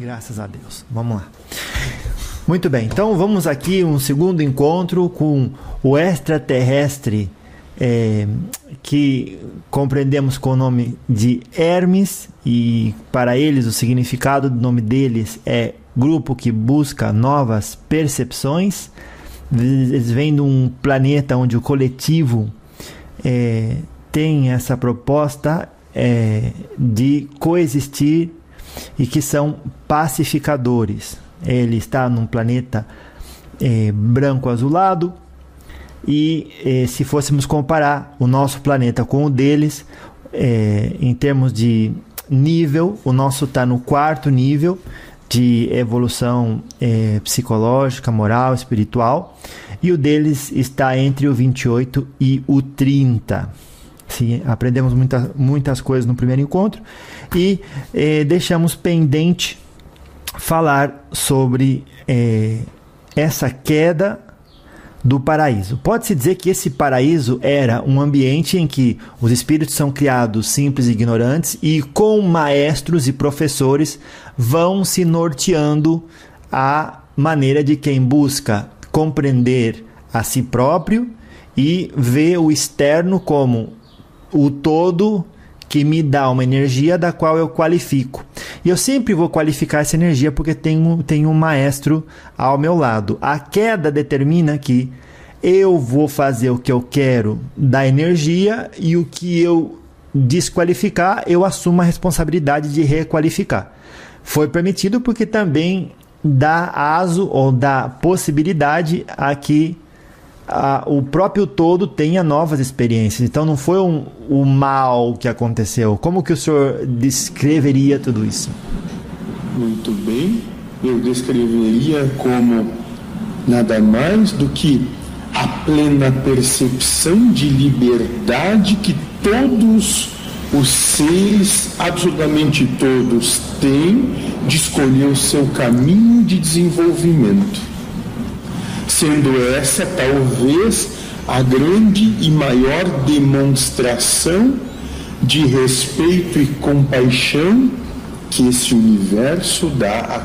Graças a Deus. Vamos lá. Muito bem, então vamos aqui um segundo encontro com o extraterrestre é, que compreendemos com o nome de Hermes e para eles o significado do nome deles é grupo que busca novas percepções. Eles vêm de um planeta onde o coletivo é, tem essa proposta é, de coexistir e que são pacificadores. Ele está num planeta é, branco azulado e é, se fôssemos comparar o nosso planeta com o deles, é, em termos de nível, o nosso está no quarto nível de evolução psicológica, moral, espiritual, e o deles está entre o 28 e o 30. Sim, aprendemos muita, muitas coisas no primeiro encontro e eh, deixamos pendente falar sobre eh, essa queda do paraíso. Pode-se dizer que esse paraíso era um ambiente em que os espíritos são criados simples e ignorantes e com maestros e professores vão se norteando a maneira de quem busca compreender a si próprio e vê o externo como o todo que me dá uma energia da qual eu qualifico. E eu sempre vou qualificar essa energia porque tenho, tenho um maestro ao meu lado. A queda determina que eu vou fazer o que eu quero da energia e o que eu desqualificar, eu assumo a responsabilidade de requalificar. Foi permitido porque também dá aso ou dá possibilidade a que a, o próprio todo tenha novas experiências. Então não foi um, o mal que aconteceu. Como que o senhor descreveria tudo isso? Muito bem. Eu descreveria como nada mais do que a plena percepção de liberdade que todos os seres, absolutamente todos, têm de escolher o seu caminho de desenvolvimento sendo essa talvez a grande e maior demonstração de respeito e compaixão que esse universo dá a